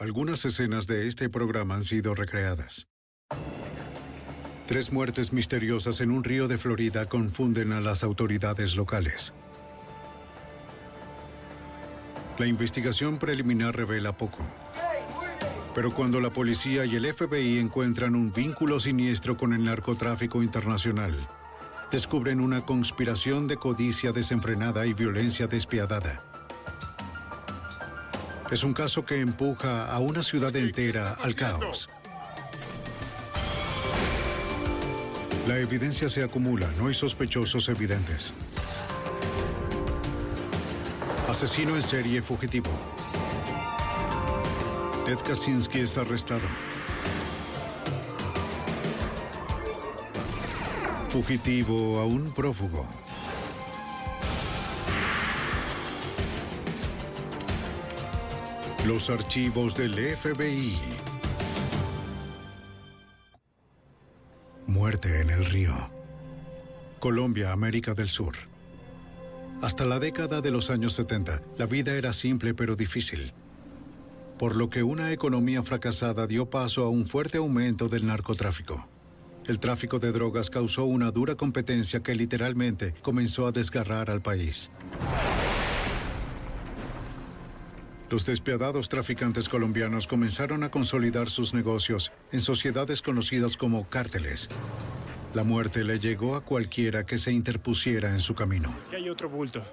Algunas escenas de este programa han sido recreadas. Tres muertes misteriosas en un río de Florida confunden a las autoridades locales. La investigación preliminar revela poco. Pero cuando la policía y el FBI encuentran un vínculo siniestro con el narcotráfico internacional, descubren una conspiración de codicia desenfrenada y violencia despiadada. Es un caso que empuja a una ciudad entera al caos. La evidencia se acumula, no hay sospechosos evidentes. Asesino en serie fugitivo. Ted Kaczynski es arrestado. Fugitivo a un prófugo. Los archivos del FBI. Muerte en el río. Colombia, América del Sur. Hasta la década de los años 70, la vida era simple pero difícil. Por lo que una economía fracasada dio paso a un fuerte aumento del narcotráfico. El tráfico de drogas causó una dura competencia que literalmente comenzó a desgarrar al país. Los despiadados traficantes colombianos comenzaron a consolidar sus negocios en sociedades conocidas como cárteles. La muerte le llegó a cualquiera que se interpusiera en su camino. Aquí hay otro bulto.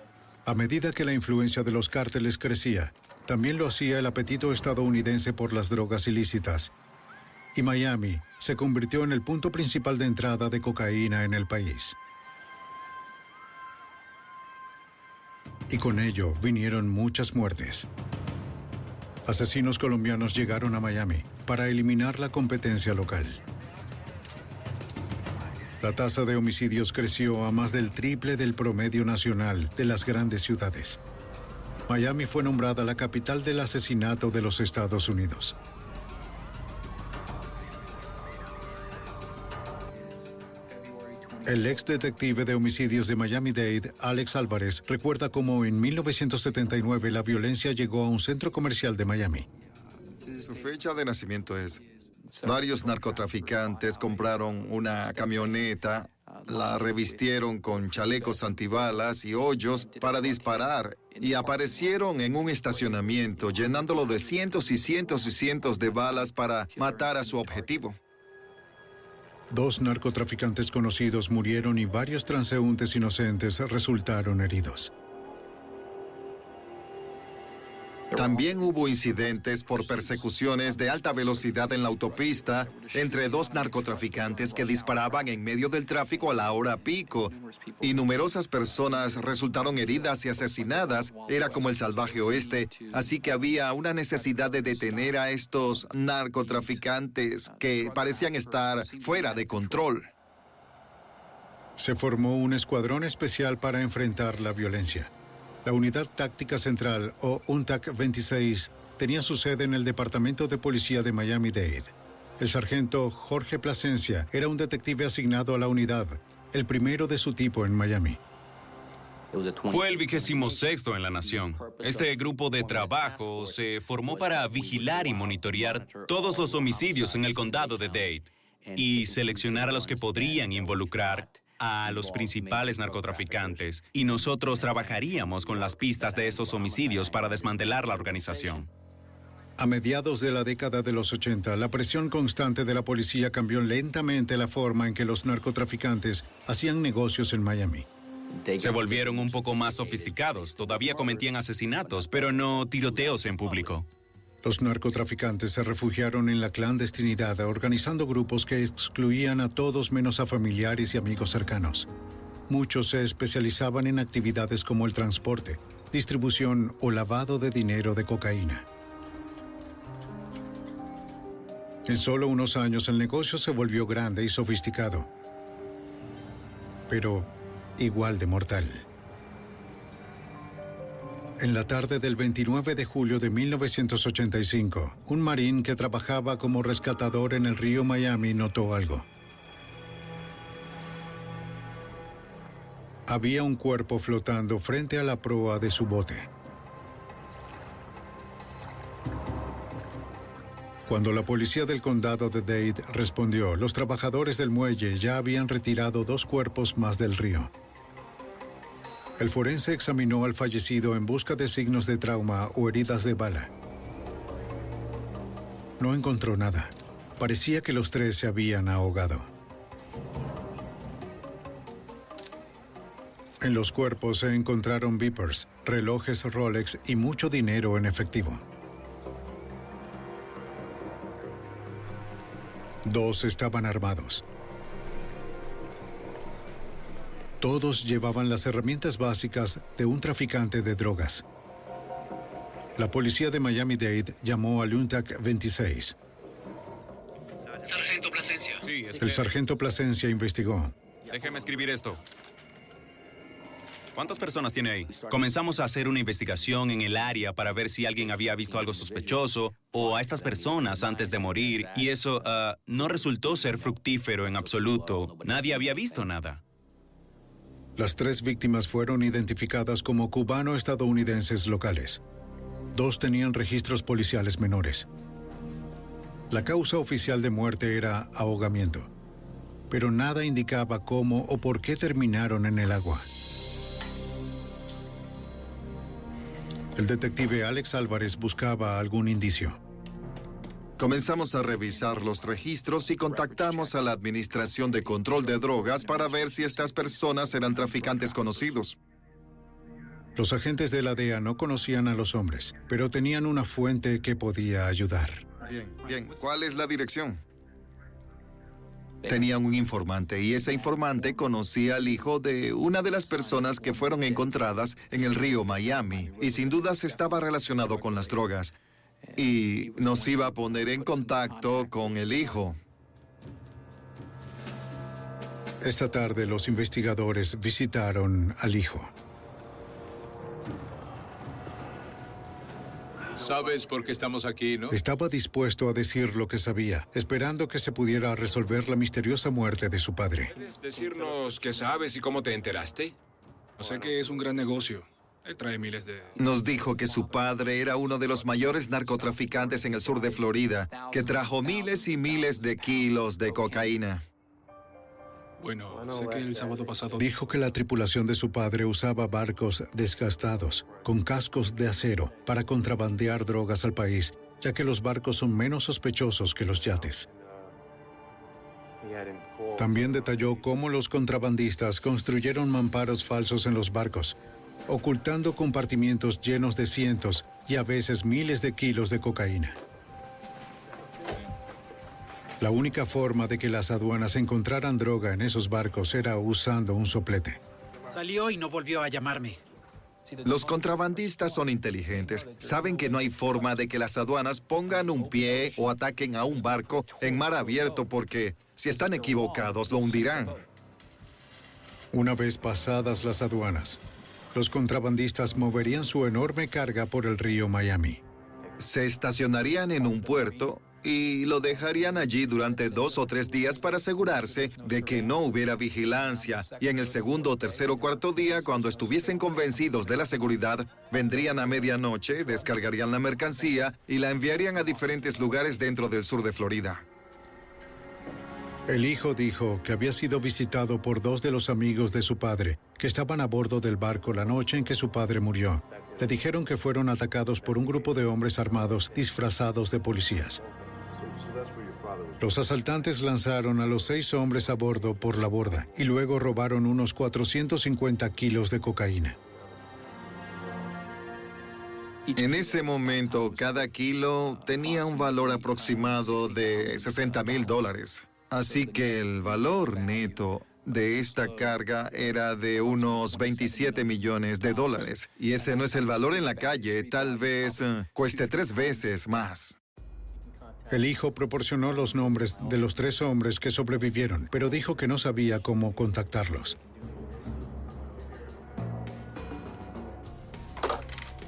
A medida que la influencia de los cárteles crecía, también lo hacía el apetito estadounidense por las drogas ilícitas. Y Miami se convirtió en el punto principal de entrada de cocaína en el país. Y con ello vinieron muchas muertes. Asesinos colombianos llegaron a Miami para eliminar la competencia local. La tasa de homicidios creció a más del triple del promedio nacional de las grandes ciudades. Miami fue nombrada la capital del asesinato de los Estados Unidos. El ex detective de homicidios de Miami-Dade, Alex Álvarez, recuerda cómo en 1979 la violencia llegó a un centro comercial de Miami. Su fecha de nacimiento es... Varios narcotraficantes compraron una camioneta, la revistieron con chalecos antibalas y hoyos para disparar y aparecieron en un estacionamiento llenándolo de cientos y cientos y cientos de balas para matar a su objetivo. Dos narcotraficantes conocidos murieron y varios transeúntes inocentes resultaron heridos. También hubo incidentes por persecuciones de alta velocidad en la autopista entre dos narcotraficantes que disparaban en medio del tráfico a la hora pico y numerosas personas resultaron heridas y asesinadas. Era como el salvaje oeste, así que había una necesidad de detener a estos narcotraficantes que parecían estar fuera de control. Se formó un escuadrón especial para enfrentar la violencia. La Unidad Táctica Central, o UNTAC 26, tenía su sede en el Departamento de Policía de Miami-Dade. El sargento Jorge Plasencia era un detective asignado a la unidad, el primero de su tipo en Miami. Fue el vigésimo sexto en la nación. Este grupo de trabajo se formó para vigilar y monitorear todos los homicidios en el condado de Dade y seleccionar a los que podrían involucrar a los principales narcotraficantes y nosotros trabajaríamos con las pistas de esos homicidios para desmantelar la organización. A mediados de la década de los 80, la presión constante de la policía cambió lentamente la forma en que los narcotraficantes hacían negocios en Miami. Se volvieron un poco más sofisticados, todavía cometían asesinatos, pero no tiroteos en público. Los narcotraficantes se refugiaron en la clandestinidad, organizando grupos que excluían a todos menos a familiares y amigos cercanos. Muchos se especializaban en actividades como el transporte, distribución o lavado de dinero de cocaína. En solo unos años el negocio se volvió grande y sofisticado, pero igual de mortal. En la tarde del 29 de julio de 1985, un marín que trabajaba como rescatador en el río Miami notó algo. Había un cuerpo flotando frente a la proa de su bote. Cuando la policía del condado de Dade respondió, los trabajadores del muelle ya habían retirado dos cuerpos más del río. El forense examinó al fallecido en busca de signos de trauma o heridas de bala. No encontró nada. Parecía que los tres se habían ahogado. En los cuerpos se encontraron beepers, relojes Rolex y mucho dinero en efectivo. Dos estaban armados. Todos llevaban las herramientas básicas de un traficante de drogas. La policía de Miami-Dade llamó al UNTAC 26. Sargento Plasencia. Sí, El sargento Plasencia investigó. Déjeme escribir esto. ¿Cuántas personas tiene ahí? Comenzamos a hacer una investigación en el área para ver si alguien había visto algo sospechoso o a estas personas antes de morir y eso ah, no resultó ser fructífero en absoluto. Nadie había visto nada. Las tres víctimas fueron identificadas como cubano-estadounidenses locales. Dos tenían registros policiales menores. La causa oficial de muerte era ahogamiento, pero nada indicaba cómo o por qué terminaron en el agua. El detective Alex Álvarez buscaba algún indicio. Comenzamos a revisar los registros y contactamos a la Administración de Control de Drogas para ver si estas personas eran traficantes conocidos. Los agentes de la DEA no conocían a los hombres, pero tenían una fuente que podía ayudar. Bien, bien. ¿Cuál es la dirección? Tenían un informante y ese informante conocía al hijo de una de las personas que fueron encontradas en el río Miami y sin dudas estaba relacionado con las drogas y nos iba a poner en contacto con el hijo. Esta tarde los investigadores visitaron al hijo. ¿Sabes por qué estamos aquí, no? Estaba dispuesto a decir lo que sabía, esperando que se pudiera resolver la misteriosa muerte de su padre. ¿Puedes decirnos qué sabes y cómo te enteraste? No sé que es un gran negocio. Él trae miles de... Nos dijo que su padre era uno de los mayores narcotraficantes en el sur de Florida, que trajo miles y miles de kilos de cocaína. Bueno, sé que el sábado pasado... Dijo que la tripulación de su padre usaba barcos desgastados, con cascos de acero, para contrabandear drogas al país, ya que los barcos son menos sospechosos que los yates. También detalló cómo los contrabandistas construyeron mamparos falsos en los barcos, ocultando compartimientos llenos de cientos y a veces miles de kilos de cocaína. La única forma de que las aduanas encontraran droga en esos barcos era usando un soplete. Salió y no volvió a llamarme. Los contrabandistas son inteligentes. Saben que no hay forma de que las aduanas pongan un pie o ataquen a un barco en mar abierto porque si están equivocados lo hundirán. Una vez pasadas las aduanas, los contrabandistas moverían su enorme carga por el río Miami. Se estacionarían en un puerto y lo dejarían allí durante dos o tres días para asegurarse de que no hubiera vigilancia. Y en el segundo, tercero o cuarto día, cuando estuviesen convencidos de la seguridad, vendrían a medianoche, descargarían la mercancía y la enviarían a diferentes lugares dentro del sur de Florida. El hijo dijo que había sido visitado por dos de los amigos de su padre, que estaban a bordo del barco la noche en que su padre murió. Le dijeron que fueron atacados por un grupo de hombres armados disfrazados de policías. Los asaltantes lanzaron a los seis hombres a bordo por la borda y luego robaron unos 450 kilos de cocaína. En ese momento, cada kilo tenía un valor aproximado de 60 mil dólares. Así que el valor neto de esta carga era de unos 27 millones de dólares. Y ese no es el valor en la calle, tal vez eh, cueste tres veces más. El hijo proporcionó los nombres de los tres hombres que sobrevivieron, pero dijo que no sabía cómo contactarlos.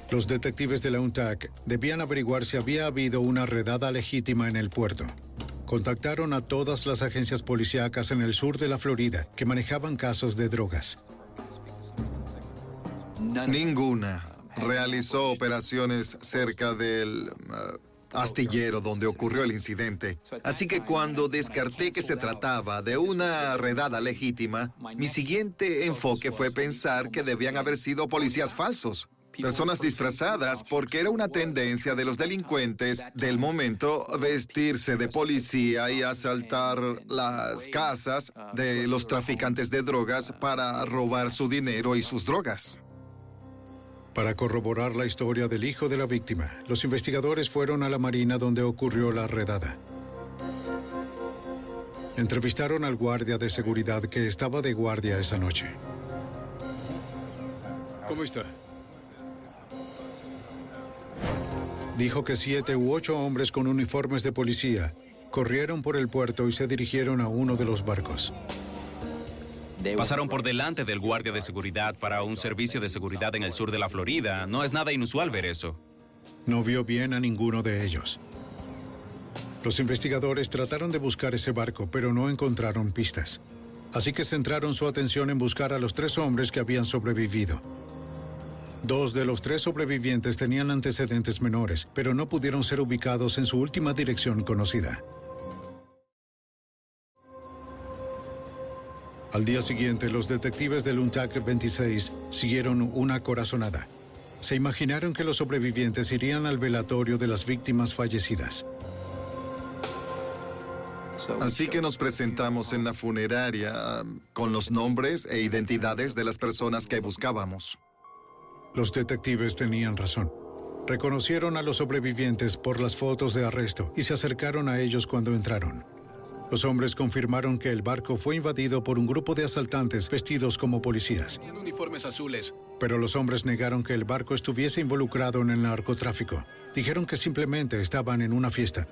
Los detectives de la UNTAC debían averiguar si había habido una redada legítima en el puerto. Contactaron a todas las agencias policíacas en el sur de la Florida que manejaban casos de drogas. Ninguna realizó operaciones cerca del uh, astillero donde ocurrió el incidente. Así que cuando descarté que se trataba de una redada legítima, mi siguiente enfoque fue pensar que debían haber sido policías falsos personas disfrazadas porque era una tendencia de los delincuentes del momento vestirse de policía y asaltar las casas de los traficantes de drogas para robar su dinero y sus drogas. Para corroborar la historia del hijo de la víctima, los investigadores fueron a la marina donde ocurrió la redada. Entrevistaron al guardia de seguridad que estaba de guardia esa noche. ¿Cómo está? Dijo que siete u ocho hombres con uniformes de policía corrieron por el puerto y se dirigieron a uno de los barcos. Pasaron por delante del guardia de seguridad para un servicio de seguridad en el sur de la Florida. No es nada inusual ver eso. No vio bien a ninguno de ellos. Los investigadores trataron de buscar ese barco, pero no encontraron pistas. Así que centraron su atención en buscar a los tres hombres que habían sobrevivido. Dos de los tres sobrevivientes tenían antecedentes menores, pero no pudieron ser ubicados en su última dirección conocida. Al día siguiente, los detectives del UNTAC 26 siguieron una corazonada. Se imaginaron que los sobrevivientes irían al velatorio de las víctimas fallecidas. Así que nos presentamos en la funeraria um, con los nombres e identidades de las personas que buscábamos. Los detectives tenían razón. Reconocieron a los sobrevivientes por las fotos de arresto y se acercaron a ellos cuando entraron. Los hombres confirmaron que el barco fue invadido por un grupo de asaltantes vestidos como policías. uniformes azules. Pero los hombres negaron que el barco estuviese involucrado en el narcotráfico. Dijeron que simplemente estaban en una fiesta.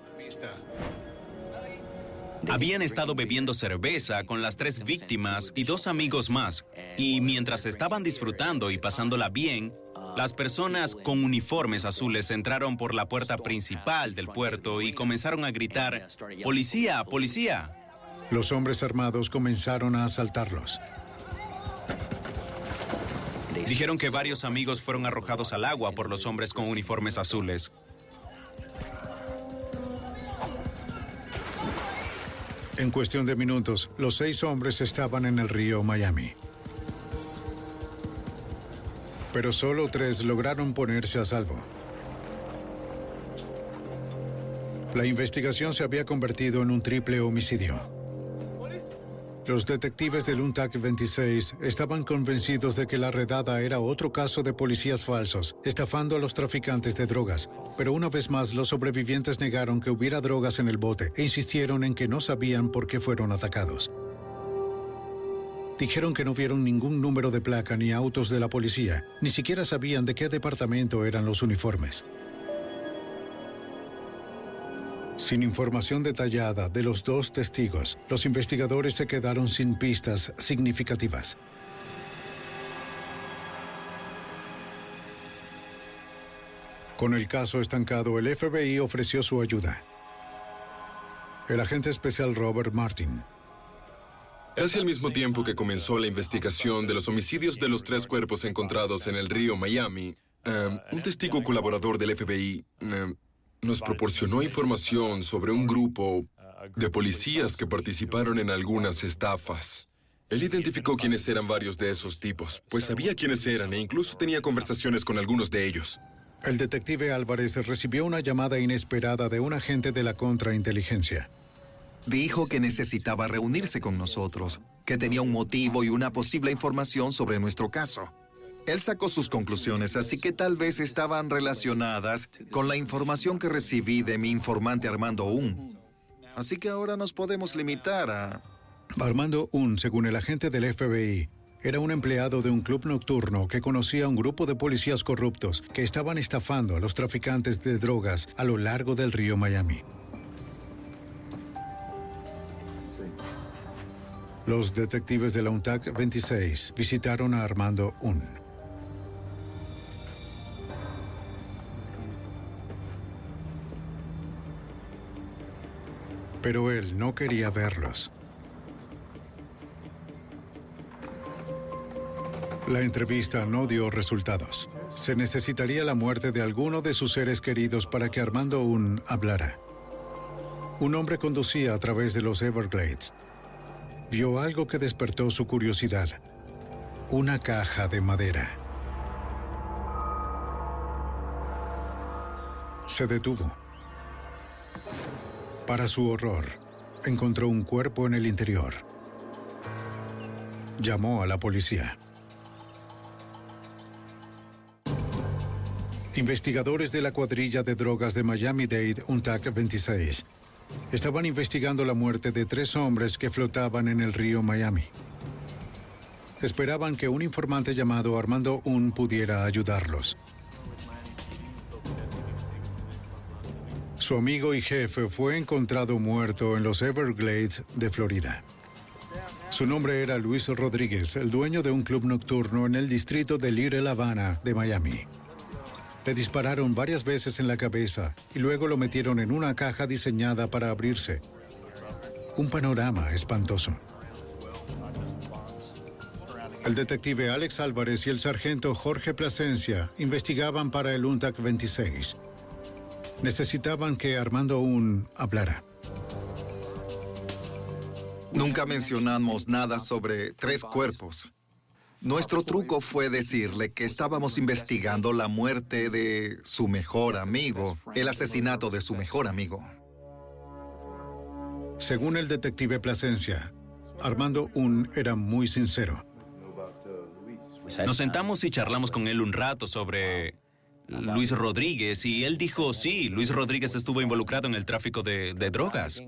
Habían estado bebiendo cerveza con las tres víctimas y dos amigos más, y mientras estaban disfrutando y pasándola bien, las personas con uniformes azules entraron por la puerta principal del puerto y comenzaron a gritar, ¡Policía, policía! Los hombres armados comenzaron a asaltarlos. Dijeron que varios amigos fueron arrojados al agua por los hombres con uniformes azules. En cuestión de minutos, los seis hombres estaban en el río Miami. Pero solo tres lograron ponerse a salvo. La investigación se había convertido en un triple homicidio. Los detectives del UNTAC 26 estaban convencidos de que la redada era otro caso de policías falsos, estafando a los traficantes de drogas. Pero una vez más, los sobrevivientes negaron que hubiera drogas en el bote e insistieron en que no sabían por qué fueron atacados. Dijeron que no vieron ningún número de placa ni autos de la policía, ni siquiera sabían de qué departamento eran los uniformes. Sin información detallada de los dos testigos, los investigadores se quedaron sin pistas significativas. Con el caso estancado, el FBI ofreció su ayuda. El agente especial Robert Martin. Casi al mismo tiempo que comenzó la investigación de los homicidios de los tres cuerpos encontrados en el río Miami, eh, un testigo colaborador del FBI eh, nos proporcionó información sobre un grupo de policías que participaron en algunas estafas. Él identificó quiénes eran varios de esos tipos, pues sabía quiénes eran e incluso tenía conversaciones con algunos de ellos. El detective Álvarez recibió una llamada inesperada de un agente de la contrainteligencia. Dijo que necesitaba reunirse con nosotros, que tenía un motivo y una posible información sobre nuestro caso. Él sacó sus conclusiones, así que tal vez estaban relacionadas con la información que recibí de mi informante Armando Un. Así que ahora nos podemos limitar a... Armando Un, según el agente del FBI, era un empleado de un club nocturno que conocía a un grupo de policías corruptos que estaban estafando a los traficantes de drogas a lo largo del río Miami. Los detectives de la UNTAC 26 visitaron a Armando Un. Pero él no quería verlos. La entrevista no dio resultados. Se necesitaría la muerte de alguno de sus seres queridos para que Armando Un hablara. Un hombre conducía a través de los Everglades. Vio algo que despertó su curiosidad. Una caja de madera. Se detuvo. Para su horror, encontró un cuerpo en el interior. Llamó a la policía. Investigadores de la cuadrilla de drogas de Miami-Dade, UNTAC 26, estaban investigando la muerte de tres hombres que flotaban en el río Miami. Esperaban que un informante llamado Armando Un pudiera ayudarlos. Su amigo y jefe fue encontrado muerto en los Everglades de Florida. Su nombre era Luis Rodríguez, el dueño de un club nocturno en el distrito de Little Havana de Miami. Le dispararon varias veces en la cabeza y luego lo metieron en una caja diseñada para abrirse. Un panorama espantoso. El detective Alex Álvarez y el sargento Jorge Plasencia investigaban para el UNTAC 26. Necesitaban que Armando Un hablara. Nunca mencionamos nada sobre tres cuerpos. Nuestro truco fue decirle que estábamos investigando la muerte de su mejor amigo, el asesinato de su mejor amigo. Según el detective Plasencia, Armando Un era muy sincero. Nos sentamos y charlamos con él un rato sobre Luis Rodríguez y él dijo, sí, Luis Rodríguez estuvo involucrado en el tráfico de, de drogas.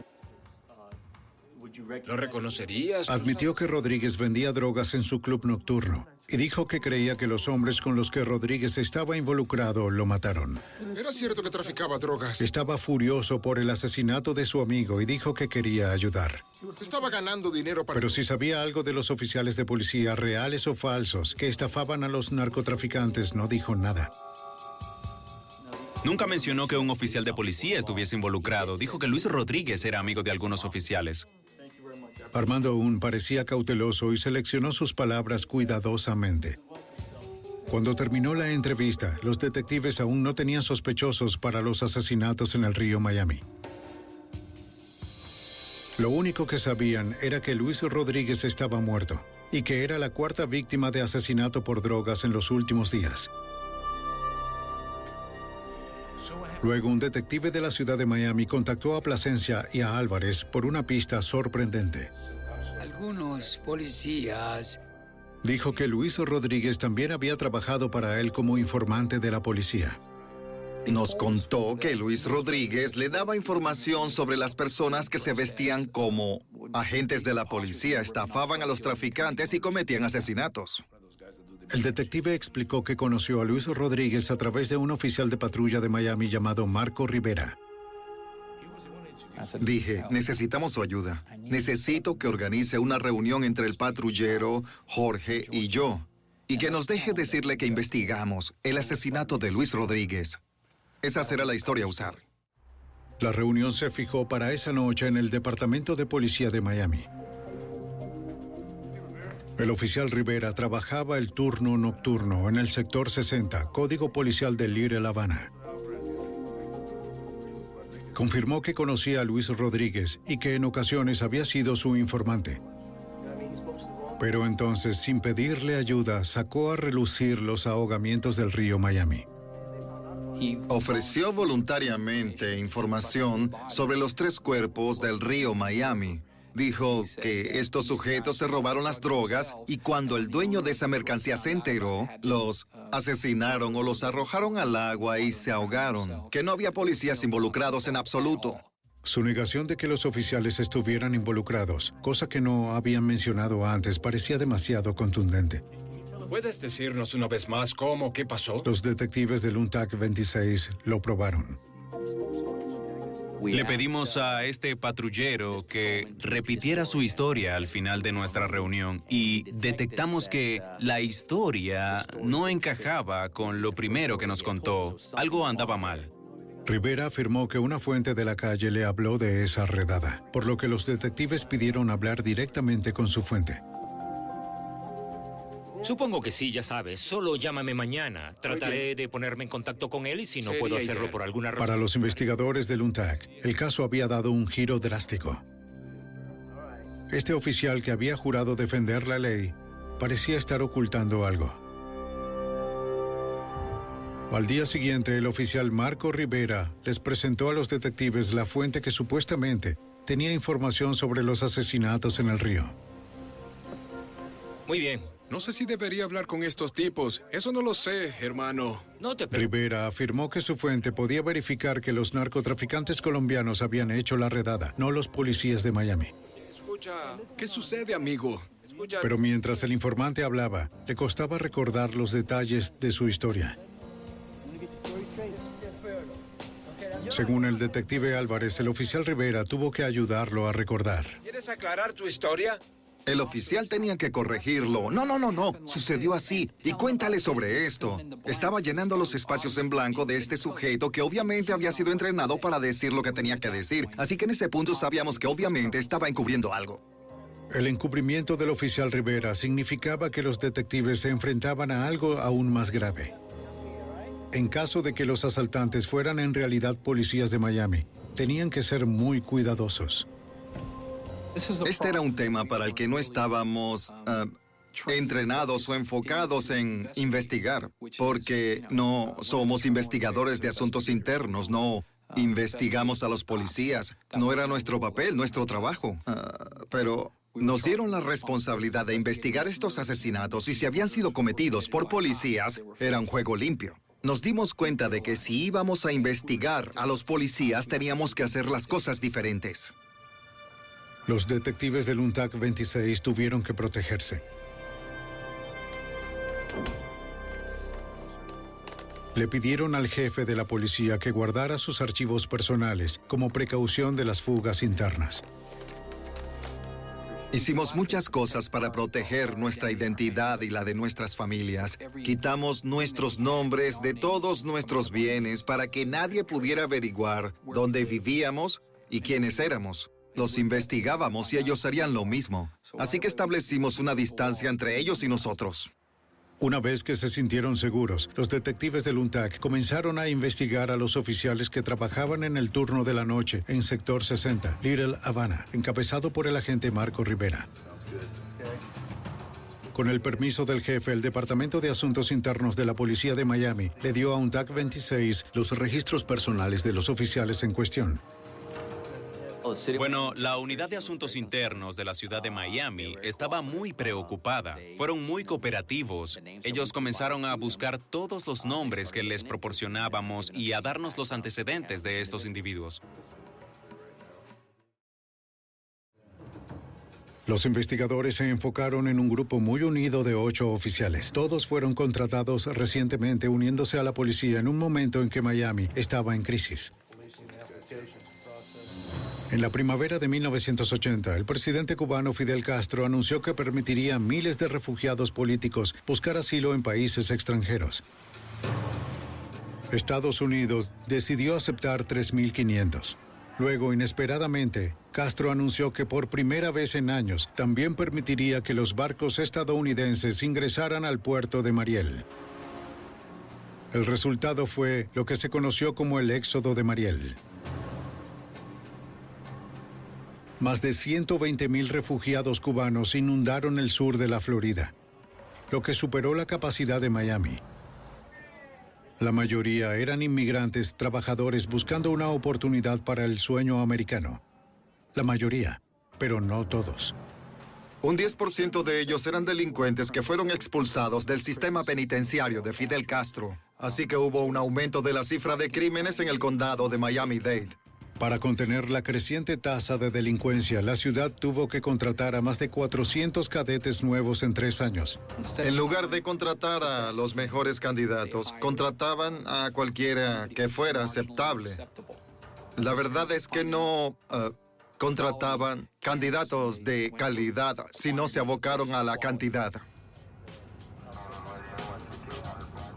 ¿Lo reconocerías? Admitió que Rodríguez vendía drogas en su club nocturno y dijo que creía que los hombres con los que Rodríguez estaba involucrado lo mataron. Era cierto que traficaba drogas. Estaba furioso por el asesinato de su amigo y dijo que quería ayudar. Estaba ganando dinero para... Pero si sabía algo de los oficiales de policía, reales o falsos, que estafaban a los narcotraficantes, no dijo nada. Nunca mencionó que un oficial de policía estuviese involucrado. Dijo que Luis Rodríguez era amigo de algunos oficiales. Armando aún parecía cauteloso y seleccionó sus palabras cuidadosamente. Cuando terminó la entrevista, los detectives aún no tenían sospechosos para los asesinatos en el río Miami. Lo único que sabían era que Luis Rodríguez estaba muerto y que era la cuarta víctima de asesinato por drogas en los últimos días. Luego, un detective de la ciudad de Miami contactó a Plasencia y a Álvarez por una pista sorprendente. Algunos policías... Dijo que Luis Rodríguez también había trabajado para él como informante de la policía. Nos contó que Luis Rodríguez le daba información sobre las personas que se vestían como agentes de la policía, estafaban a los traficantes y cometían asesinatos. El detective explicó que conoció a Luis Rodríguez a través de un oficial de patrulla de Miami llamado Marco Rivera. Dije, necesitamos su ayuda. Necesito que organice una reunión entre el patrullero, Jorge y yo. Y que nos deje decirle que investigamos el asesinato de Luis Rodríguez. Esa será la historia a usar. La reunión se fijó para esa noche en el Departamento de Policía de Miami. El oficial Rivera trabajaba el turno nocturno en el sector 60, código policial de Lire La Habana. Confirmó que conocía a Luis Rodríguez y que en ocasiones había sido su informante. Pero entonces, sin pedirle ayuda, sacó a relucir los ahogamientos del río Miami. Ofreció voluntariamente información sobre los tres cuerpos del río Miami. Dijo que estos sujetos se robaron las drogas y cuando el dueño de esa mercancía se enteró, los asesinaron o los arrojaron al agua y se ahogaron. Que no había policías involucrados en absoluto. Su negación de que los oficiales estuvieran involucrados, cosa que no habían mencionado antes, parecía demasiado contundente. ¿Puedes decirnos una vez más cómo, qué pasó? Los detectives del UNTAC 26 lo probaron. Le pedimos a este patrullero que repitiera su historia al final de nuestra reunión y detectamos que la historia no encajaba con lo primero que nos contó. Algo andaba mal. Rivera afirmó que una fuente de la calle le habló de esa redada, por lo que los detectives pidieron hablar directamente con su fuente. Supongo que sí, ya sabes. Solo llámame mañana. Trataré de ponerme en contacto con él y si no puedo hacerlo por alguna razón. Para los investigadores del UNTAC, el caso había dado un giro drástico. Este oficial que había jurado defender la ley parecía estar ocultando algo. Al día siguiente, el oficial Marco Rivera les presentó a los detectives la fuente que supuestamente tenía información sobre los asesinatos en el río. Muy bien. No sé si debería hablar con estos tipos. Eso no lo sé, hermano. No te Rivera afirmó que su fuente podía verificar que los narcotraficantes colombianos habían hecho la redada, no los policías de Miami. Escucha, ¿qué sucede, amigo? Pero mientras el informante hablaba, le costaba recordar los detalles de su historia. Según el detective Álvarez, el oficial Rivera tuvo que ayudarlo a recordar. ¿Quieres aclarar tu historia? El oficial tenía que corregirlo. No, no, no, no. Sucedió así. Y cuéntale sobre esto. Estaba llenando los espacios en blanco de este sujeto que obviamente había sido entrenado para decir lo que tenía que decir. Así que en ese punto sabíamos que obviamente estaba encubriendo algo. El encubrimiento del oficial Rivera significaba que los detectives se enfrentaban a algo aún más grave. En caso de que los asaltantes fueran en realidad policías de Miami, tenían que ser muy cuidadosos. Este era un tema para el que no estábamos ah, entrenados o enfocados en investigar, porque no somos investigadores de asuntos internos, no investigamos a los policías, no era nuestro papel, nuestro trabajo. Ah, pero nos dieron la responsabilidad de investigar estos asesinatos y si habían sido cometidos por policías, era un juego limpio. Nos dimos cuenta de que si íbamos a investigar a los policías teníamos que hacer las cosas diferentes. Los detectives del UNTAC 26 tuvieron que protegerse. Le pidieron al jefe de la policía que guardara sus archivos personales como precaución de las fugas internas. Hicimos muchas cosas para proteger nuestra identidad y la de nuestras familias. Quitamos nuestros nombres de todos nuestros bienes para que nadie pudiera averiguar dónde vivíamos y quiénes éramos. Los investigábamos y ellos harían lo mismo. Así que establecimos una distancia entre ellos y nosotros. Una vez que se sintieron seguros, los detectives del UNTAC comenzaron a investigar a los oficiales que trabajaban en el turno de la noche en Sector 60, Little Havana, encabezado por el agente Marco Rivera. Con el permiso del jefe, el Departamento de Asuntos Internos de la Policía de Miami le dio a UNTAC 26 los registros personales de los oficiales en cuestión. Bueno, la unidad de asuntos internos de la ciudad de Miami estaba muy preocupada. Fueron muy cooperativos. Ellos comenzaron a buscar todos los nombres que les proporcionábamos y a darnos los antecedentes de estos individuos. Los investigadores se enfocaron en un grupo muy unido de ocho oficiales. Todos fueron contratados recientemente uniéndose a la policía en un momento en que Miami estaba en crisis. En la primavera de 1980, el presidente cubano Fidel Castro anunció que permitiría a miles de refugiados políticos buscar asilo en países extranjeros. Estados Unidos decidió aceptar 3.500. Luego, inesperadamente, Castro anunció que por primera vez en años también permitiría que los barcos estadounidenses ingresaran al puerto de Mariel. El resultado fue lo que se conoció como el éxodo de Mariel. Más de 120.000 refugiados cubanos inundaron el sur de la Florida, lo que superó la capacidad de Miami. La mayoría eran inmigrantes trabajadores buscando una oportunidad para el sueño americano. La mayoría, pero no todos. Un 10% de ellos eran delincuentes que fueron expulsados del sistema penitenciario de Fidel Castro. Así que hubo un aumento de la cifra de crímenes en el condado de Miami-Dade. Para contener la creciente tasa de delincuencia, la ciudad tuvo que contratar a más de 400 cadetes nuevos en tres años. En lugar de contratar a los mejores candidatos, contrataban a cualquiera que fuera aceptable. La verdad es que no eh, contrataban candidatos de calidad, sino se abocaron a la cantidad.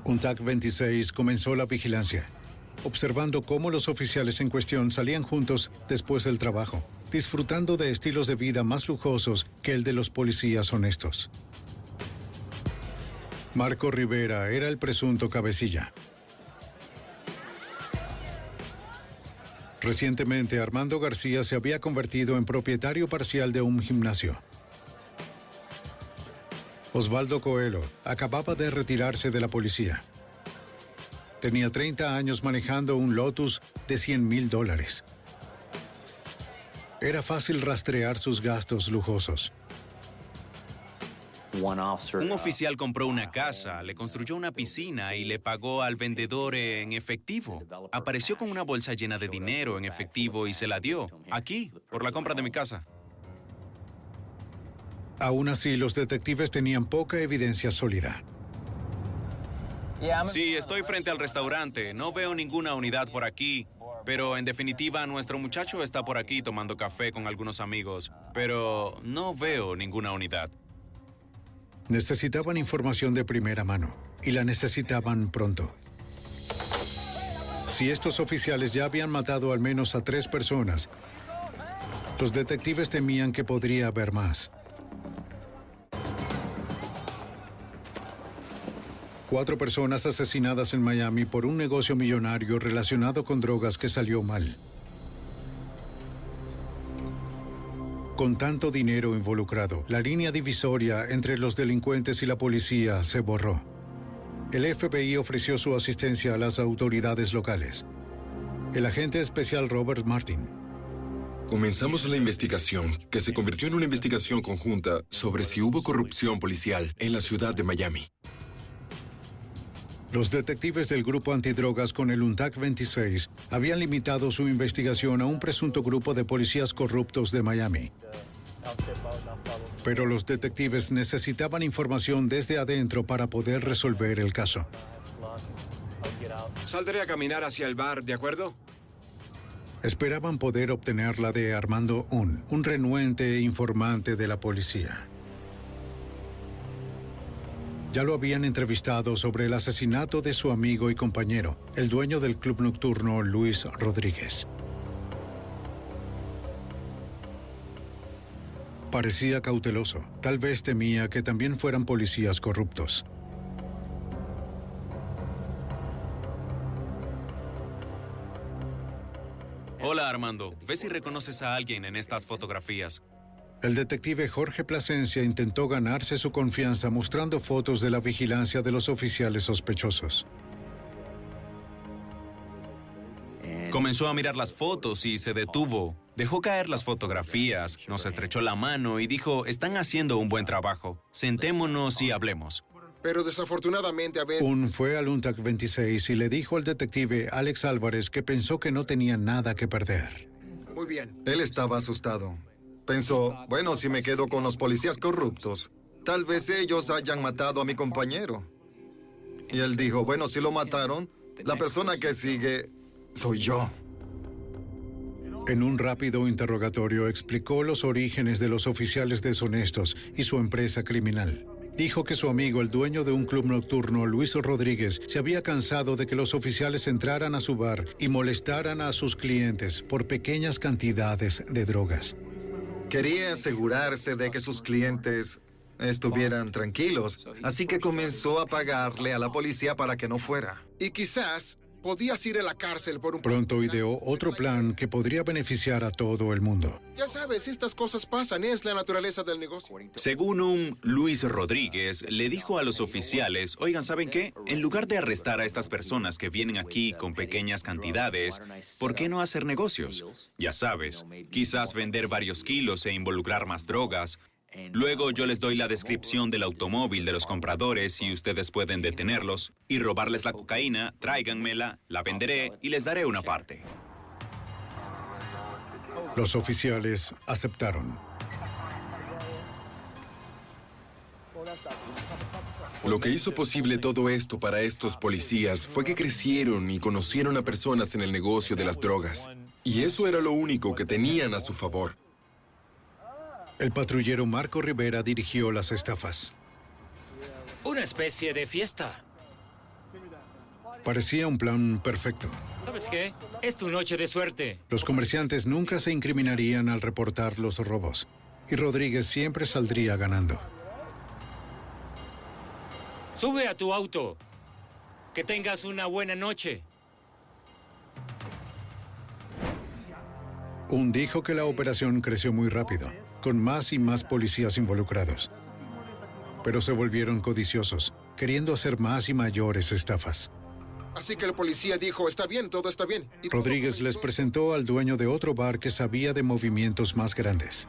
Un TAC 26 comenzó la vigilancia observando cómo los oficiales en cuestión salían juntos después del trabajo, disfrutando de estilos de vida más lujosos que el de los policías honestos. Marco Rivera era el presunto cabecilla. Recientemente, Armando García se había convertido en propietario parcial de un gimnasio. Osvaldo Coelho acababa de retirarse de la policía. Tenía 30 años manejando un Lotus de 100 mil dólares. Era fácil rastrear sus gastos lujosos. Un oficial compró una casa, le construyó una piscina y le pagó al vendedor en efectivo. Apareció con una bolsa llena de dinero en efectivo y se la dio, aquí, por la compra de mi casa. Aún así, los detectives tenían poca evidencia sólida. Sí, estoy frente al restaurante. No veo ninguna unidad por aquí. Pero en definitiva, nuestro muchacho está por aquí tomando café con algunos amigos. Pero no veo ninguna unidad. Necesitaban información de primera mano y la necesitaban pronto. Si estos oficiales ya habían matado al menos a tres personas, los detectives temían que podría haber más. Cuatro personas asesinadas en Miami por un negocio millonario relacionado con drogas que salió mal. Con tanto dinero involucrado, la línea divisoria entre los delincuentes y la policía se borró. El FBI ofreció su asistencia a las autoridades locales. El agente especial Robert Martin. Comenzamos la investigación, que se convirtió en una investigación conjunta sobre si hubo corrupción policial en la ciudad de Miami. Los detectives del grupo antidrogas con el UNTAC 26 habían limitado su investigación a un presunto grupo de policías corruptos de Miami. Pero los detectives necesitaban información desde adentro para poder resolver el caso. Saldré a caminar hacia el bar, ¿de acuerdo? Esperaban poder obtenerla de Armando Un, un renuente informante de la policía. Ya lo habían entrevistado sobre el asesinato de su amigo y compañero, el dueño del club nocturno Luis Rodríguez. Parecía cauteloso. Tal vez temía que también fueran policías corruptos. Hola Armando, ve si reconoces a alguien en estas fotografías. El detective Jorge Plasencia intentó ganarse su confianza mostrando fotos de la vigilancia de los oficiales sospechosos. Comenzó a mirar las fotos y se detuvo. Dejó caer las fotografías, nos estrechó la mano y dijo, están haciendo un buen trabajo. Sentémonos y hablemos. Pero desafortunadamente a ver... Un fue al UNTAC 26 y le dijo al detective Alex Álvarez que pensó que no tenía nada que perder. Muy bien. Él estaba asustado. Pensó, bueno, si me quedo con los policías corruptos, tal vez ellos hayan matado a mi compañero. Y él dijo, bueno, si lo mataron, la persona que sigue soy yo. En un rápido interrogatorio explicó los orígenes de los oficiales deshonestos y su empresa criminal. Dijo que su amigo, el dueño de un club nocturno, Luis Rodríguez, se había cansado de que los oficiales entraran a su bar y molestaran a sus clientes por pequeñas cantidades de drogas. Quería asegurarse de que sus clientes estuvieran tranquilos, así que comenzó a pagarle a la policía para que no fuera. Y quizás podías ir a la cárcel por un... Pronto ideó otro plan que podría beneficiar a todo el mundo. Ya sabes, estas cosas pasan, es la naturaleza del negocio. Según un Luis Rodríguez, le dijo a los oficiales, oigan, ¿saben qué? En lugar de arrestar a estas personas que vienen aquí con pequeñas cantidades, ¿por qué no hacer negocios? Ya sabes, quizás vender varios kilos e involucrar más drogas. Luego yo les doy la descripción del automóvil de los compradores y ustedes pueden detenerlos y robarles la cocaína, tráiganmela, la venderé y les daré una parte. Los oficiales aceptaron. Lo que hizo posible todo esto para estos policías fue que crecieron y conocieron a personas en el negocio de las drogas. Y eso era lo único que tenían a su favor. El patrullero Marco Rivera dirigió las estafas. Una especie de fiesta. Parecía un plan perfecto. ¿Sabes qué? Es tu noche de suerte. Los comerciantes nunca se incriminarían al reportar los robos. Y Rodríguez siempre saldría ganando. Sube a tu auto. Que tengas una buena noche. Un dijo que la operación creció muy rápido, con más y más policías involucrados. Pero se volvieron codiciosos, queriendo hacer más y mayores estafas. Así que el policía dijo, está bien, todo está bien. Rodríguez les presentó al dueño de otro bar que sabía de movimientos más grandes.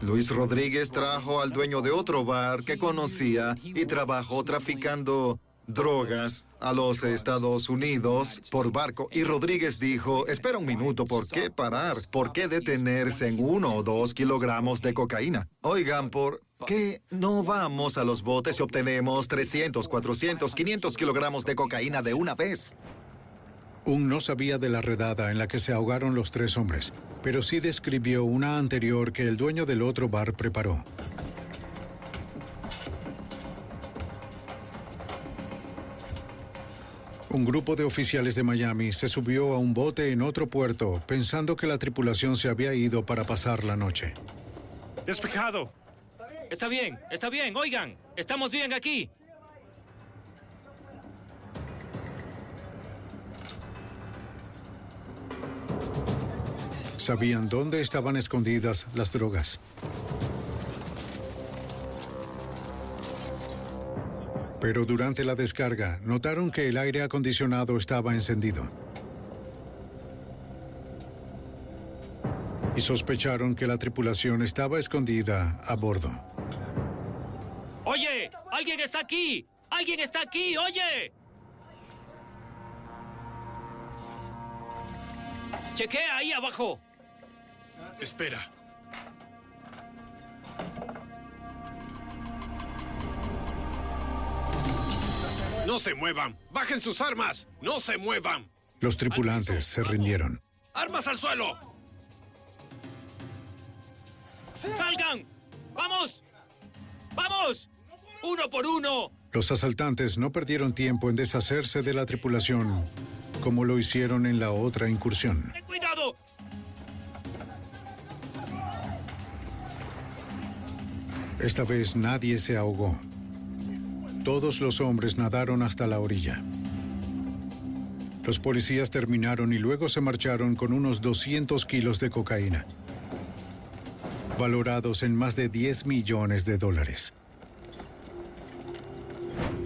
Luis Rodríguez trajo al dueño de otro bar que conocía y trabajó traficando drogas a los Estados Unidos por barco y Rodríguez dijo, espera un minuto, ¿por qué parar? ¿Por qué detenerse en uno o dos kilogramos de cocaína? Oigan, ¿por qué no vamos a los botes y obtenemos 300, 400, 500 kilogramos de cocaína de una vez? Un no sabía de la redada en la que se ahogaron los tres hombres, pero sí describió una anterior que el dueño del otro bar preparó. Un grupo de oficiales de Miami se subió a un bote en otro puerto pensando que la tripulación se había ido para pasar la noche. Despejado. Está bien, está bien, oigan, estamos bien aquí. Sabían dónde estaban escondidas las drogas. Pero durante la descarga notaron que el aire acondicionado estaba encendido. Y sospecharon que la tripulación estaba escondida a bordo. Oye, alguien está aquí. Alguien está aquí, oye. Chequea ahí abajo. Espera. No se muevan. Bajen sus armas. No se muevan. Los tripulantes se rindieron. ¡Armas al suelo! ¡Salgan! ¡Vamos! ¡Vamos! ¡Uno por uno! Los asaltantes no perdieron tiempo en deshacerse de la tripulación, como lo hicieron en la otra incursión. ¡Ten cuidado! Esta vez nadie se ahogó. Todos los hombres nadaron hasta la orilla. Los policías terminaron y luego se marcharon con unos 200 kilos de cocaína, valorados en más de 10 millones de dólares.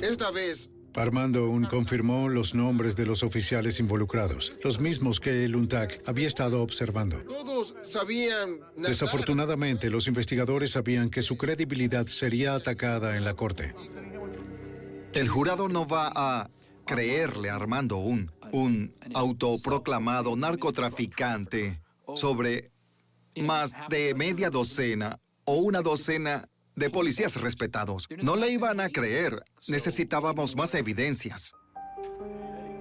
Esta vez... Armando Un confirmó los nombres de los oficiales involucrados, los mismos que el UNTAC había estado observando. Todos sabían... Desafortunadamente, los investigadores sabían que su credibilidad sería atacada en la corte. El jurado no va a creerle a Armando un, un autoproclamado narcotraficante sobre más de media docena o una docena de policías respetados. No le iban a creer. Necesitábamos más evidencias.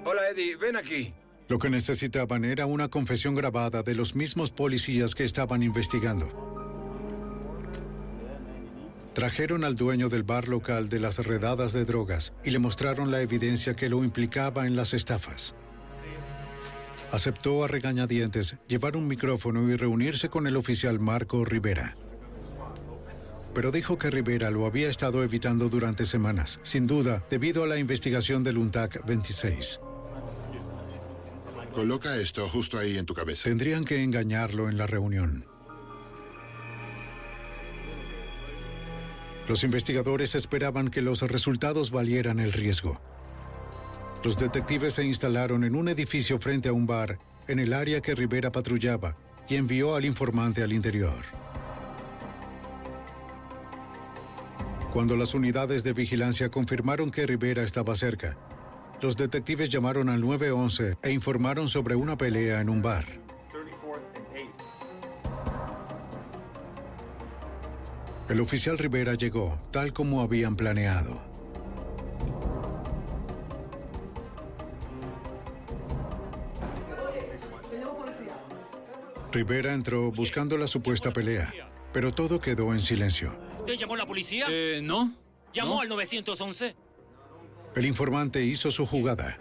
Hola, Eddie. Ven aquí. Lo que necesitaban era una confesión grabada de los mismos policías que estaban investigando. Trajeron al dueño del bar local de las redadas de drogas y le mostraron la evidencia que lo implicaba en las estafas. Aceptó a regañadientes llevar un micrófono y reunirse con el oficial Marco Rivera. pero dijo que Rivera lo había estado evitando durante semanas, sin duda, debido a la investigación del UNTAC 26. Coloca esto justo ahí en tu cabeza. Tendrían que engañarlo en la reunión. Los investigadores esperaban que los resultados valieran el riesgo. Los detectives se instalaron en un edificio frente a un bar, en el área que Rivera patrullaba, y envió al informante al interior. Cuando las unidades de vigilancia confirmaron que Rivera estaba cerca, los detectives llamaron al 911 e informaron sobre una pelea en un bar. El oficial Rivera llegó, tal como habían planeado. Rivera entró buscando la supuesta pelea, pero todo quedó en silencio. ¿Te llamó la policía? Eh, no. ¿Llamó al 911? El informante hizo su jugada.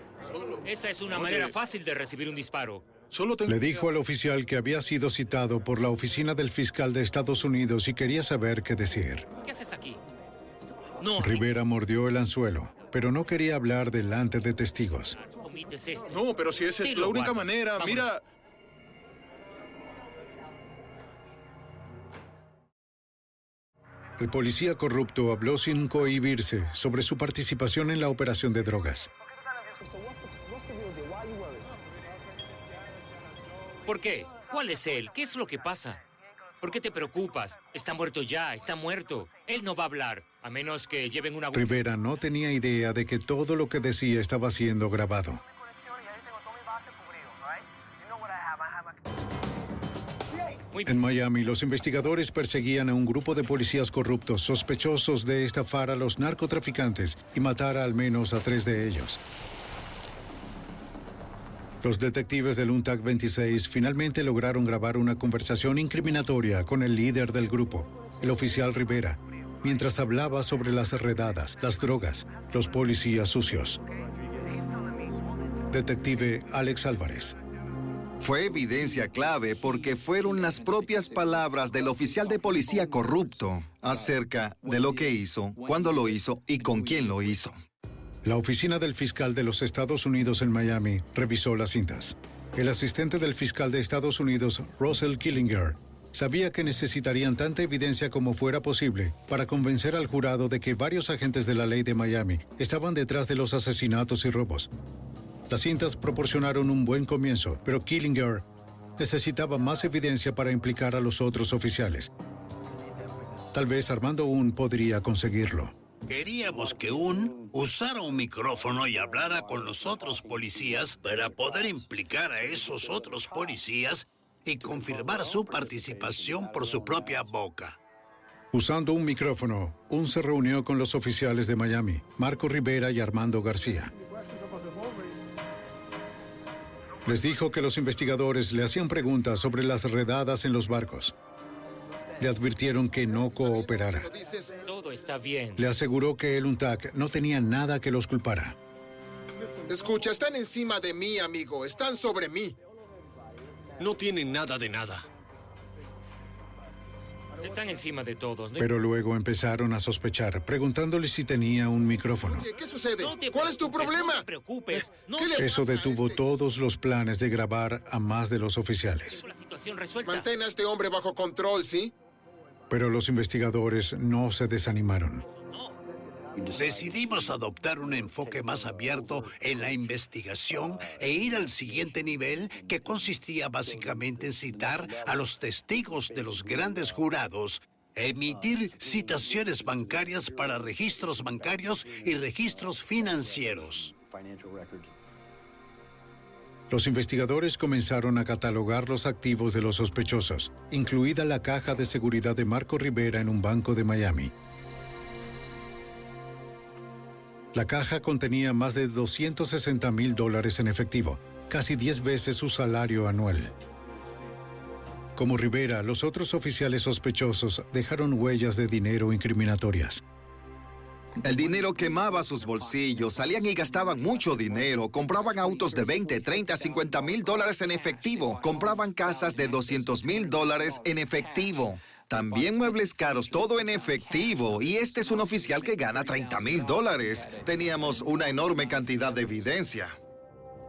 Esa es una manera fácil de recibir un disparo. Solo Le dijo al oficial que había sido citado por la oficina del fiscal de Estados Unidos y quería saber qué decir. ¿Qué haces aquí? No. Rivera mordió el anzuelo, pero no quería hablar delante de testigos. Omites esto. No, pero si esa es la única guardas. manera, Vámonos. mira. El policía corrupto habló sin cohibirse sobre su participación en la operación de drogas. ¿Por qué? ¿Cuál es él? ¿Qué es lo que pasa? ¿Por qué te preocupas? Está muerto ya, está muerto. Él no va a hablar, a menos que lleven una... Rivera no tenía idea de que todo lo que decía estaba siendo grabado. En Miami, los investigadores perseguían a un grupo de policías corruptos sospechosos de estafar a los narcotraficantes y matar a al menos a tres de ellos. Los detectives del UNTAC 26 finalmente lograron grabar una conversación incriminatoria con el líder del grupo, el oficial Rivera, mientras hablaba sobre las redadas, las drogas, los policías sucios. Detective Alex Álvarez. Fue evidencia clave porque fueron las propias palabras del oficial de policía corrupto acerca de lo que hizo, cuándo lo hizo y con quién lo hizo. La oficina del fiscal de los Estados Unidos en Miami revisó las cintas. El asistente del fiscal de Estados Unidos, Russell Killinger, sabía que necesitarían tanta evidencia como fuera posible para convencer al jurado de que varios agentes de la ley de Miami estaban detrás de los asesinatos y robos. Las cintas proporcionaron un buen comienzo, pero Killinger necesitaba más evidencia para implicar a los otros oficiales. Tal vez Armando Un podría conseguirlo. Queríamos que un usara un micrófono y hablara con los otros policías para poder implicar a esos otros policías y confirmar su participación por su propia boca. Usando un micrófono, Un se reunió con los oficiales de Miami, Marco Rivera y Armando García. Les dijo que los investigadores le hacían preguntas sobre las redadas en los barcos. Le advirtieron que no cooperara. Todo está bien. Le aseguró que el UNTAC no tenía nada que los culpara. Escucha, están encima de mí, amigo. Están sobre mí. No tienen nada de nada. Están encima de todos. ¿no? Pero luego empezaron a sospechar, preguntándole si tenía un micrófono. Oye, ¿Qué sucede? No ¿Cuál es tu problema? No te preocupes. No ¿Qué te- le Eso detuvo este? todos los planes de grabar a más de los oficiales. Tengo la situación resuelta. Mantén a este hombre bajo control, ¿sí? Pero los investigadores no se desanimaron. Decidimos adoptar un enfoque más abierto en la investigación e ir al siguiente nivel que consistía básicamente en citar a los testigos de los grandes jurados, emitir citaciones bancarias para registros bancarios y registros financieros. Los investigadores comenzaron a catalogar los activos de los sospechosos, incluida la caja de seguridad de Marco Rivera en un banco de Miami. La caja contenía más de 260 mil dólares en efectivo, casi 10 veces su salario anual. Como Rivera, los otros oficiales sospechosos dejaron huellas de dinero incriminatorias. El dinero quemaba sus bolsillos, salían y gastaban mucho dinero, compraban autos de 20, 30, 50 mil dólares en efectivo, compraban casas de 200 mil dólares en efectivo. También muebles caros, todo en efectivo. Y este es un oficial que gana 30 mil dólares. Teníamos una enorme cantidad de evidencia.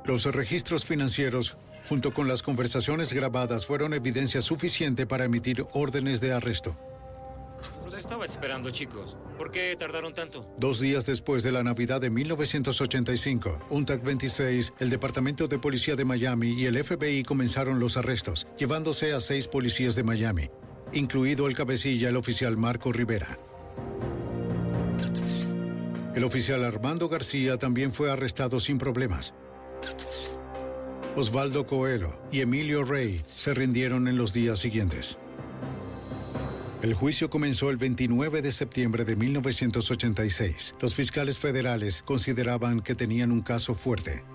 Los registros financieros, junto con las conversaciones grabadas, fueron evidencia suficiente para emitir órdenes de arresto. Estaba esperando, chicos. ¿Por qué tardaron tanto? Dos días después de la Navidad de 1985, UNTAC 26, el Departamento de Policía de Miami y el FBI comenzaron los arrestos, llevándose a seis policías de Miami, incluido el cabecilla, el oficial Marco Rivera. El oficial Armando García también fue arrestado sin problemas. Osvaldo Coelho y Emilio Rey se rindieron en los días siguientes. El juicio comenzó el 29 de septiembre de 1986. Los fiscales federales consideraban que tenían un caso fuerte.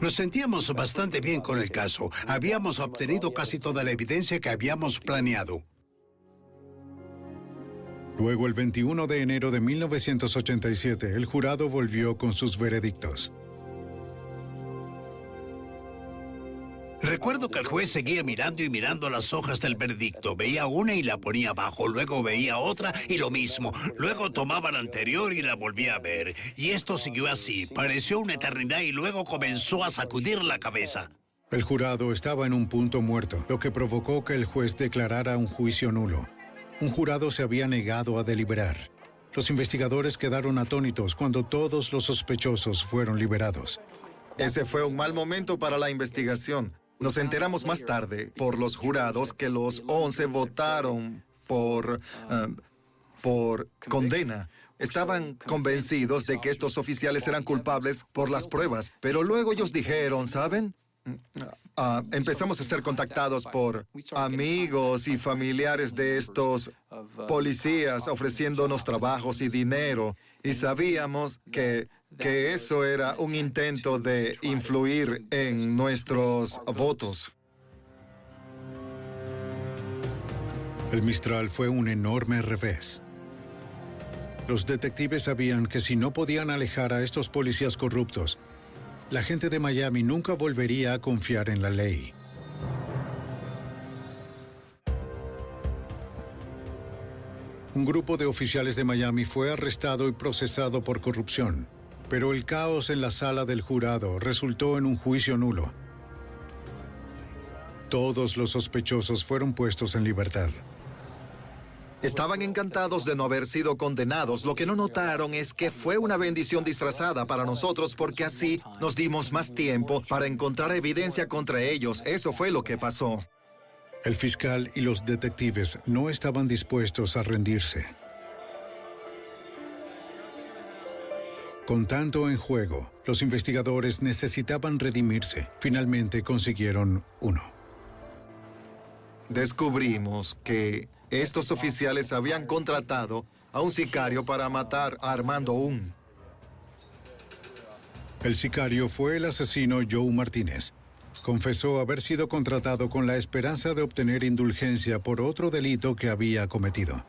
Nos sentíamos bastante bien con el caso. Habíamos obtenido casi toda la evidencia que habíamos planeado. Luego, el 21 de enero de 1987, el jurado volvió con sus veredictos. Recuerdo que el juez seguía mirando y mirando las hojas del veredicto. Veía una y la ponía abajo, luego veía otra y lo mismo. Luego tomaba la anterior y la volvía a ver. Y esto siguió así. Pareció una eternidad y luego comenzó a sacudir la cabeza. El jurado estaba en un punto muerto, lo que provocó que el juez declarara un juicio nulo. Un jurado se había negado a deliberar. Los investigadores quedaron atónitos cuando todos los sospechosos fueron liberados. Ese fue un mal momento para la investigación. Nos enteramos más tarde por los jurados que los 11 votaron por, eh, por condena. Estaban convencidos de que estos oficiales eran culpables por las pruebas, pero luego ellos dijeron, ¿saben? Ah, empezamos a ser contactados por amigos y familiares de estos policías ofreciéndonos trabajos y dinero y sabíamos que que eso era un intento de influir en nuestros votos. El Mistral fue un enorme revés. Los detectives sabían que si no podían alejar a estos policías corruptos, la gente de Miami nunca volvería a confiar en la ley. Un grupo de oficiales de Miami fue arrestado y procesado por corrupción pero el caos en la sala del jurado resultó en un juicio nulo. Todos los sospechosos fueron puestos en libertad. Estaban encantados de no haber sido condenados. Lo que no notaron es que fue una bendición disfrazada para nosotros porque así nos dimos más tiempo para encontrar evidencia contra ellos. Eso fue lo que pasó. El fiscal y los detectives no estaban dispuestos a rendirse. Con tanto en juego, los investigadores necesitaban redimirse. Finalmente consiguieron uno. Descubrimos que estos oficiales habían contratado a un sicario para matar a Armando Un. El sicario fue el asesino Joe Martínez. Confesó haber sido contratado con la esperanza de obtener indulgencia por otro delito que había cometido.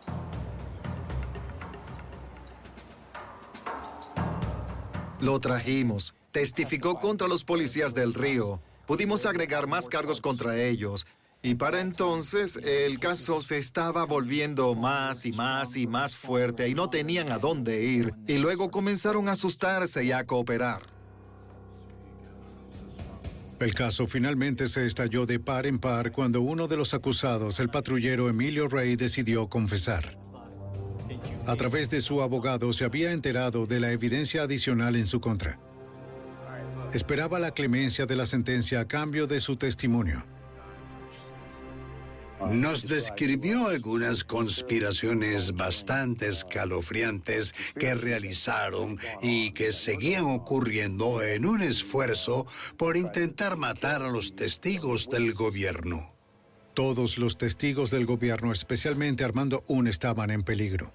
Lo trajimos. Testificó contra los policías del río. Pudimos agregar más cargos contra ellos. Y para entonces el caso se estaba volviendo más y más y más fuerte y no tenían a dónde ir. Y luego comenzaron a asustarse y a cooperar. El caso finalmente se estalló de par en par cuando uno de los acusados, el patrullero Emilio Rey, decidió confesar. A través de su abogado se había enterado de la evidencia adicional en su contra. Esperaba la clemencia de la sentencia a cambio de su testimonio. Nos describió algunas conspiraciones bastante escalofriantes que realizaron y que seguían ocurriendo en un esfuerzo por intentar matar a los testigos del gobierno. Todos los testigos del gobierno, especialmente Armando Un, estaban en peligro.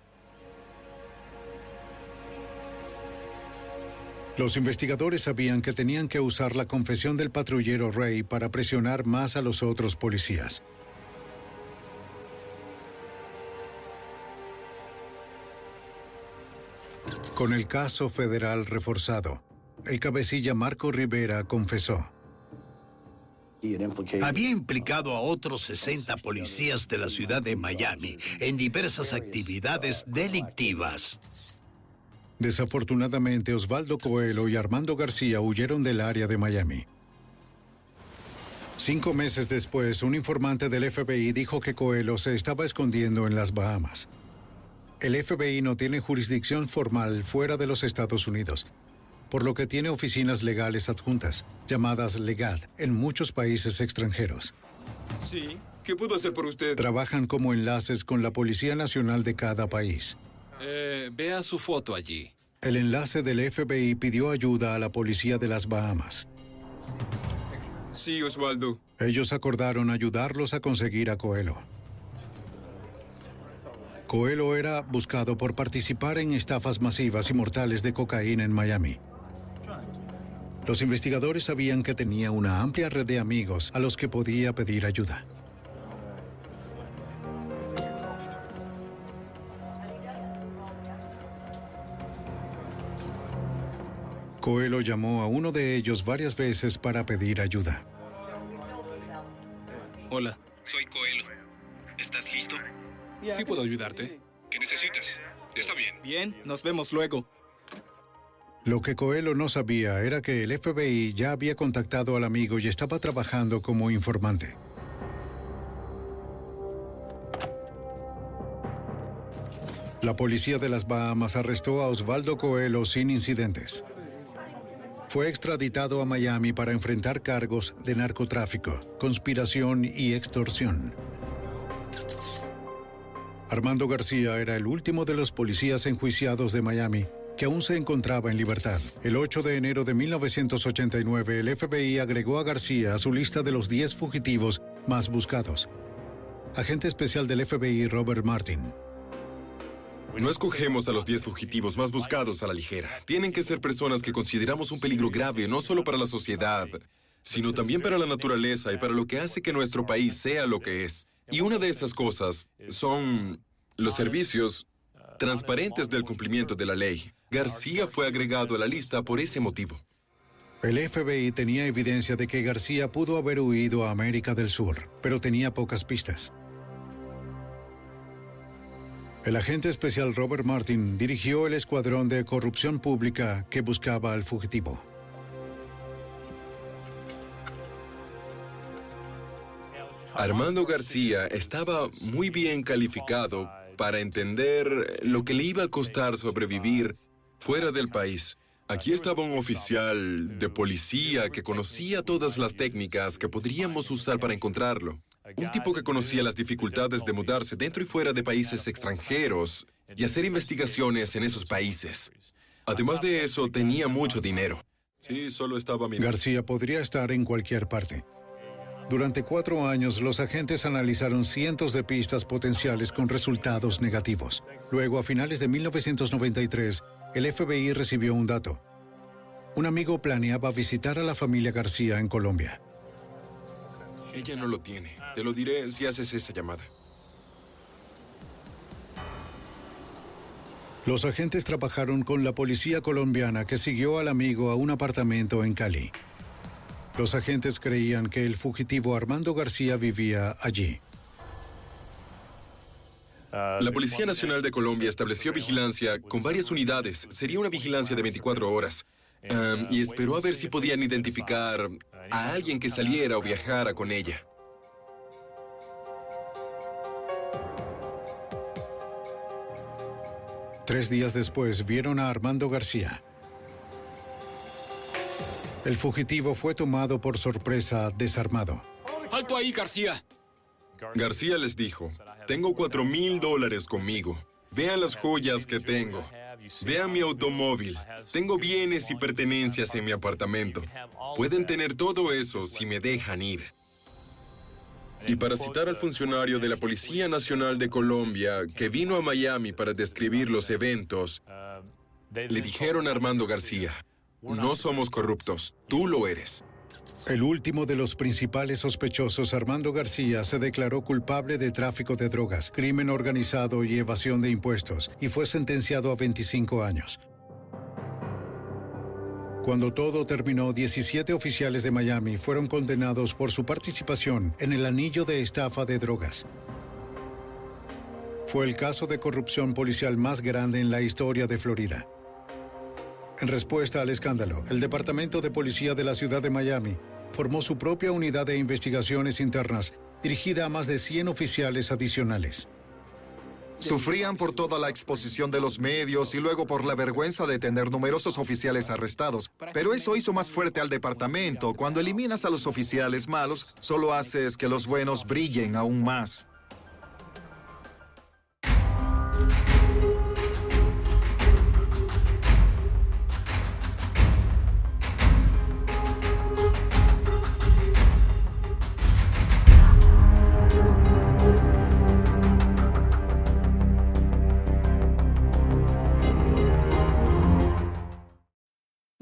Los investigadores sabían que tenían que usar la confesión del patrullero Ray para presionar más a los otros policías. Con el caso federal reforzado, el cabecilla Marco Rivera confesó. Había implicado a otros 60 policías de la ciudad de Miami en diversas actividades delictivas. Desafortunadamente, Osvaldo Coelho y Armando García huyeron del área de Miami. Cinco meses después, un informante del FBI dijo que Coelho se estaba escondiendo en las Bahamas. El FBI no tiene jurisdicción formal fuera de los Estados Unidos, por lo que tiene oficinas legales adjuntas, llamadas LEGAD, en muchos países extranjeros. Sí, ¿qué puedo hacer por usted? Trabajan como enlaces con la Policía Nacional de cada país. Eh, vea su foto allí. El enlace del FBI pidió ayuda a la policía de las Bahamas. Sí, Osvaldo. Ellos acordaron ayudarlos a conseguir a Coelho. Coelho era buscado por participar en estafas masivas y mortales de cocaína en Miami. Los investigadores sabían que tenía una amplia red de amigos a los que podía pedir ayuda. Coelho llamó a uno de ellos varias veces para pedir ayuda. Hola. Soy Coelho. ¿Estás listo? Sí puedo ayudarte. ¿Qué necesitas? Está bien. Bien, nos vemos luego. Lo que Coelho no sabía era que el FBI ya había contactado al amigo y estaba trabajando como informante. La policía de las Bahamas arrestó a Osvaldo Coelho sin incidentes. Fue extraditado a Miami para enfrentar cargos de narcotráfico, conspiración y extorsión. Armando García era el último de los policías enjuiciados de Miami que aún se encontraba en libertad. El 8 de enero de 1989, el FBI agregó a García a su lista de los 10 fugitivos más buscados. Agente especial del FBI Robert Martin. No escogemos a los 10 fugitivos más buscados a la ligera. Tienen que ser personas que consideramos un peligro grave no solo para la sociedad, sino también para la naturaleza y para lo que hace que nuestro país sea lo que es. Y una de esas cosas son los servicios transparentes del cumplimiento de la ley. García fue agregado a la lista por ese motivo. El FBI tenía evidencia de que García pudo haber huido a América del Sur, pero tenía pocas pistas. El agente especial Robert Martin dirigió el escuadrón de corrupción pública que buscaba al fugitivo. Armando García estaba muy bien calificado para entender lo que le iba a costar sobrevivir fuera del país. Aquí estaba un oficial de policía que conocía todas las técnicas que podríamos usar para encontrarlo. Un tipo que conocía las dificultades de mudarse dentro y fuera de países extranjeros y hacer investigaciones en esos países. Además de eso, tenía mucho dinero. Sí, solo estaba mirando. García podría estar en cualquier parte. Durante cuatro años, los agentes analizaron cientos de pistas potenciales con resultados negativos. Luego, a finales de 1993, el FBI recibió un dato. Un amigo planeaba visitar a la familia García en Colombia. Ella no lo tiene. Te lo diré si haces esa llamada. Los agentes trabajaron con la policía colombiana que siguió al amigo a un apartamento en Cali. Los agentes creían que el fugitivo Armando García vivía allí. La Policía Nacional de Colombia estableció vigilancia con varias unidades. Sería una vigilancia de 24 horas. Um, y esperó a ver si podían identificar a alguien que saliera o viajara con ella. Tres días después vieron a Armando García. El fugitivo fue tomado por sorpresa desarmado. ¡Alto ahí, García! García les dijo, tengo cuatro mil dólares conmigo. Vean las joyas que tengo. Vean mi automóvil. Tengo bienes y pertenencias en mi apartamento. Pueden tener todo eso si me dejan ir. Y para citar al funcionario de la Policía Nacional de Colombia que vino a Miami para describir los eventos, le dijeron a Armando García, no somos corruptos, tú lo eres. El último de los principales sospechosos, Armando García, se declaró culpable de tráfico de drogas, crimen organizado y evasión de impuestos, y fue sentenciado a 25 años. Cuando todo terminó, 17 oficiales de Miami fueron condenados por su participación en el anillo de estafa de drogas. Fue el caso de corrupción policial más grande en la historia de Florida. En respuesta al escándalo, el Departamento de Policía de la Ciudad de Miami formó su propia unidad de investigaciones internas dirigida a más de 100 oficiales adicionales. Sufrían por toda la exposición de los medios y luego por la vergüenza de tener numerosos oficiales arrestados. Pero eso hizo más fuerte al departamento. Cuando eliminas a los oficiales malos, solo haces que los buenos brillen aún más.